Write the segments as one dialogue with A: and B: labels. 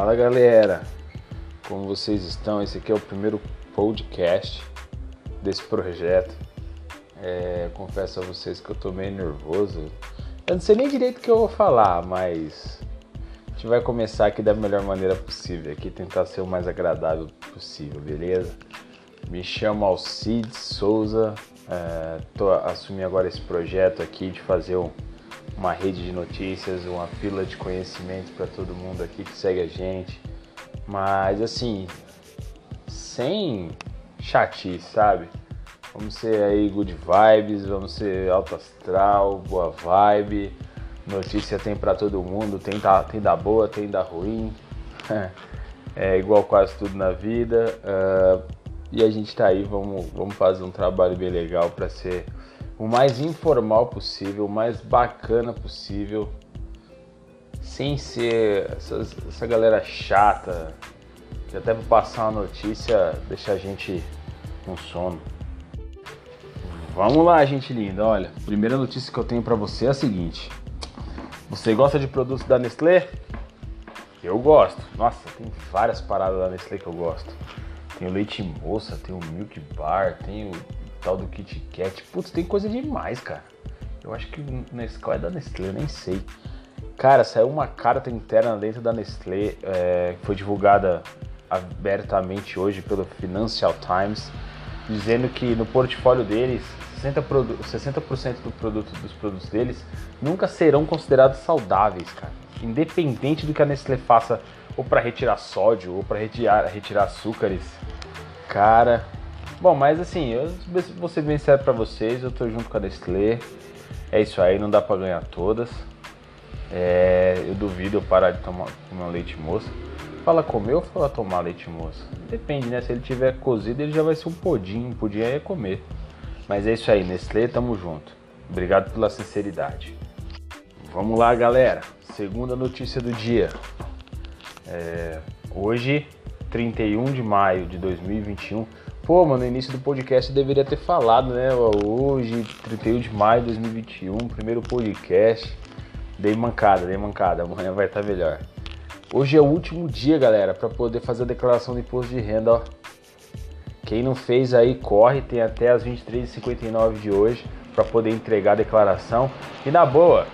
A: Fala galera, como vocês estão? Esse aqui é o primeiro podcast desse projeto. É, confesso a vocês que eu tô meio nervoso. Eu não sei nem direito o que eu vou falar, mas a gente vai começar aqui da melhor maneira possível, aqui tentar ser o mais agradável possível, beleza? Me chamo Alcides Souza, é, tô assumindo agora esse projeto aqui de fazer um uma rede de notícias, uma pílula de conhecimento para todo mundo aqui que segue a gente. Mas assim, sem chatice, sabe? Vamos ser aí good vibes, vamos ser alto astral, boa vibe. Notícia tem para todo mundo, tem da, tem da boa, tem da ruim. é igual quase tudo na vida. Uh, e a gente tá aí, vamos, vamos fazer um trabalho bem legal para ser o mais informal possível, o mais bacana possível, sem ser essas, essa galera chata, que até para passar uma notícia deixa a gente com sono. Vamos lá, gente linda. Olha, primeira notícia que eu tenho para você é a seguinte: Você gosta de produtos da Nestlé? Eu gosto. Nossa, tem várias paradas da Nestlé que eu gosto. Tem o leite moça, tem o Milk Bar, tem o tal do Kit Kat. Putz, tem coisa demais, cara. Eu acho que Nescau é da Nestlé, eu nem sei. Cara, saiu uma carta interna dentro da Nestlé, é, que foi divulgada abertamente hoje pelo Financial Times, dizendo que no portfólio deles, 60%, 60 do produto, dos produtos deles nunca serão considerados saudáveis, cara. Independente do que a Nestlé faça, ou para retirar sódio, ou para retirar, retirar açúcares. Cara, Bom, mas assim, eu vou ser bem sério pra vocês, eu tô junto com a Nestlé. É isso aí, não dá pra ganhar todas. É, eu duvido eu parar de tomar comer leite moça. Fala comer ou fala tomar leite moça? Depende, né? Se ele tiver cozido, ele já vai ser um pudim. Um pudim aí é comer. Mas é isso aí, Nestlé, tamo junto. Obrigado pela sinceridade. Vamos lá, galera. Segunda notícia do dia. É, hoje, 31 de maio de 2021, Pô, mano, no início do podcast eu deveria ter falado, né? Hoje, 31 de maio de 2021, primeiro podcast. Dei mancada, dei mancada. Amanhã vai estar melhor. Hoje é o último dia, galera, para poder fazer a declaração de imposto de renda, ó. Quem não fez aí, corre, tem até as 23h59 de hoje para poder entregar a declaração. E na boa,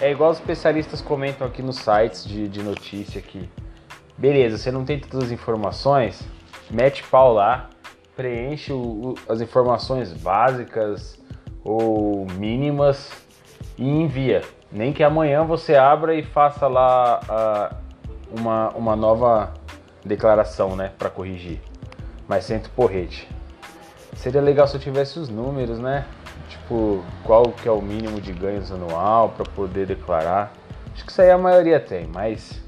A: é igual os especialistas comentam aqui nos sites de, de notícia aqui. Beleza, você não tem todas as informações? Mete pau lá, preenche o, as informações básicas ou mínimas e envia. Nem que amanhã você abra e faça lá uma, uma nova declaração, né, para corrigir. Mas senta o porrete. Seria legal se eu tivesse os números, né? Tipo, qual que é o mínimo de ganhos anual para poder declarar. Acho que isso aí a maioria tem, mas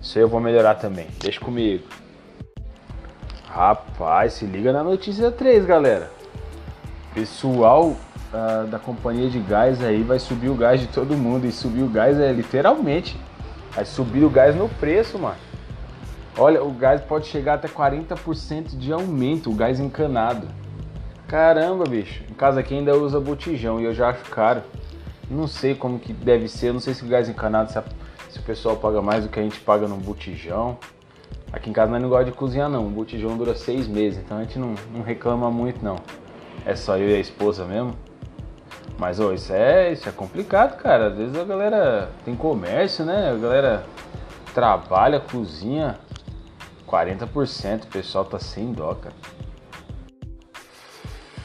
A: isso aí eu vou melhorar também. Deixa comigo. Rapaz, se liga na notícia 3, galera. Pessoal uh, da companhia de gás aí vai subir o gás de todo mundo. E subir o gás é literalmente. Vai subir o gás no preço, mano. Olha, o gás pode chegar até 40% de aumento, o gás encanado. Caramba, bicho. Em casa aqui ainda usa botijão e eu já acho caro. Não sei como que deve ser, não sei se o gás encanado, se, a, se o pessoal paga mais do que a gente paga no botijão. Aqui em casa nós não gosta de cozinhar não, o botijão dura seis meses, então a gente não, não reclama muito não. É só eu e a esposa mesmo. Mas oh, isso é isso é complicado, cara. Às vezes a galera tem comércio, né? A galera trabalha, cozinha. 40%, o pessoal tá sem dó, cara.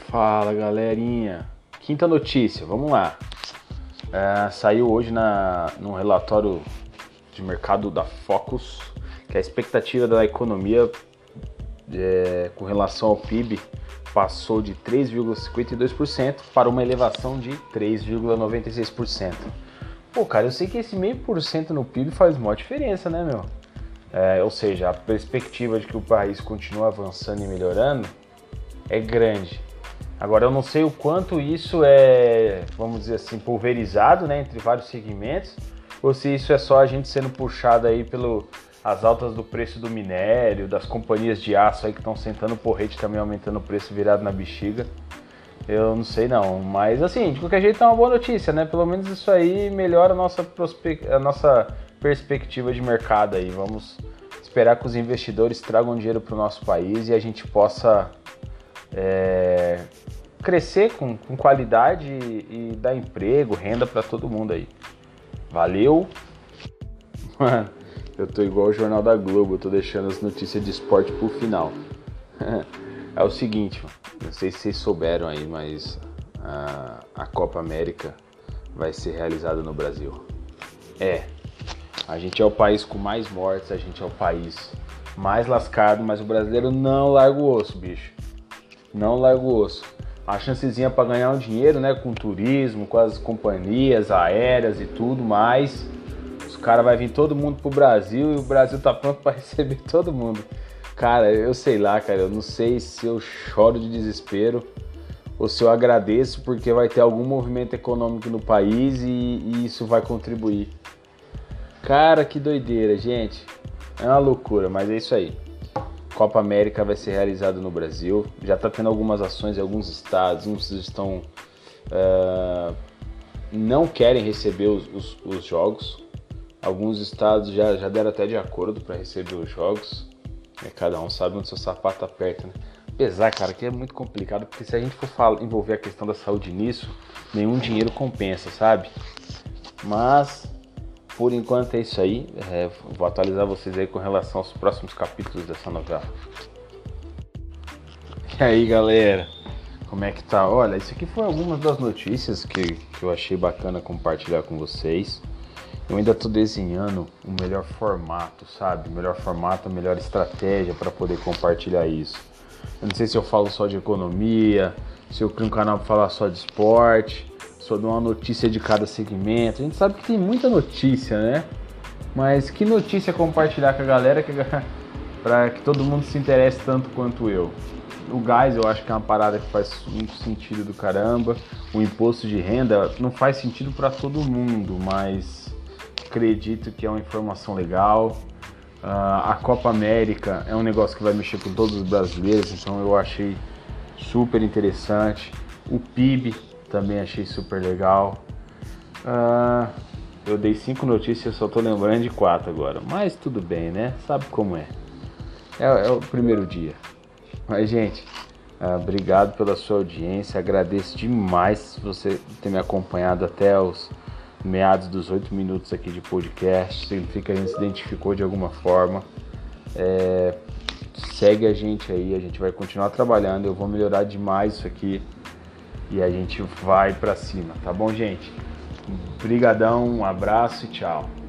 A: Fala galerinha. Quinta notícia, vamos lá. É, saiu hoje na, num relatório de mercado da Focus que a expectativa da economia é, com relação ao PIB passou de 3,52% para uma elevação de 3,96%. Pô, cara, eu sei que esse meio por cento no PIB faz uma diferença, né, meu? É, ou seja, a perspectiva de que o país continue avançando e melhorando é grande. Agora, eu não sei o quanto isso é, vamos dizer assim, pulverizado né, entre vários segmentos, ou se isso é só a gente sendo puxado aí pelo, as altas do preço do minério, das companhias de aço aí que estão sentando porrete também aumentando o preço virado na bexiga. Eu não sei não, mas assim, de qualquer jeito é uma boa notícia, né? Pelo menos isso aí melhora a nossa, a nossa perspectiva de mercado aí. Vamos esperar que os investidores tragam dinheiro para o nosso país e a gente possa é, crescer com, com qualidade e, e, dar emprego, renda para todo mundo aí. Valeu! Mano, eu tô igual o Jornal da Globo, eu tô deixando as notícias de esporte pro final. é o seguinte, não sei se vocês souberam aí, mas a, a Copa América vai ser realizada no Brasil. É, a gente é o país com mais mortes, a gente é o país mais lascado, mas o brasileiro não larga o osso, bicho. Não larga o osso. A chancezinha para ganhar um dinheiro, né, com turismo, com as companhias aéreas e tudo mais. Os caras vai vir todo mundo pro Brasil e o Brasil tá pronto para receber todo mundo. Cara, eu sei lá, cara, eu não sei se eu choro de desespero ou se eu agradeço porque vai ter algum movimento econômico no país e, e isso vai contribuir. Cara, que doideira, gente. É uma loucura, mas é isso aí. Copa América vai ser realizada no Brasil. Já está tendo algumas ações em alguns estados. Uns estão. Uh, não querem receber os, os, os, jogos. Alguns estados já, já deram até de acordo para receber os jogos. É, cada um sabe onde seu sapato aperta, né? Apesar, cara, que é muito complicado, porque se a gente for falar, envolver a questão da saúde nisso, nenhum dinheiro compensa, sabe? Mas por enquanto é isso aí. É, vou atualizar vocês aí com relação aos próximos capítulos dessa novela. E aí, galera? Como é que tá? Olha, isso aqui foi algumas das notícias que, que eu achei bacana compartilhar com vocês. Eu ainda estou desenhando o melhor formato, sabe? O melhor formato, a melhor estratégia para poder compartilhar isso. Eu não sei se eu falo só de economia, se eu crio um canal para falar só de esporte, sobre uma notícia de cada segmento. A gente sabe que tem muita notícia, né? Mas que notícia compartilhar com a galera que, para que todo mundo se interesse tanto quanto eu? O gás eu acho que é uma parada que faz muito sentido do caramba. O imposto de renda não faz sentido para todo mundo, mas acredito que é uma informação legal. Uh, a Copa América é um negócio que vai mexer com todos os brasileiros, então eu achei super interessante. O PIB também achei super legal. Uh, eu dei cinco notícias, só tô lembrando de quatro agora. Mas tudo bem, né? Sabe como é. É, é o primeiro dia. Mas, gente, uh, obrigado pela sua audiência. Agradeço demais você ter me acompanhado até os meados dos oito minutos aqui de podcast. Significa que a gente se identificou de alguma forma. É, segue a gente aí, a gente vai continuar trabalhando. Eu vou melhorar demais isso aqui e a gente vai para cima, tá bom, gente? Obrigadão, um abraço e tchau.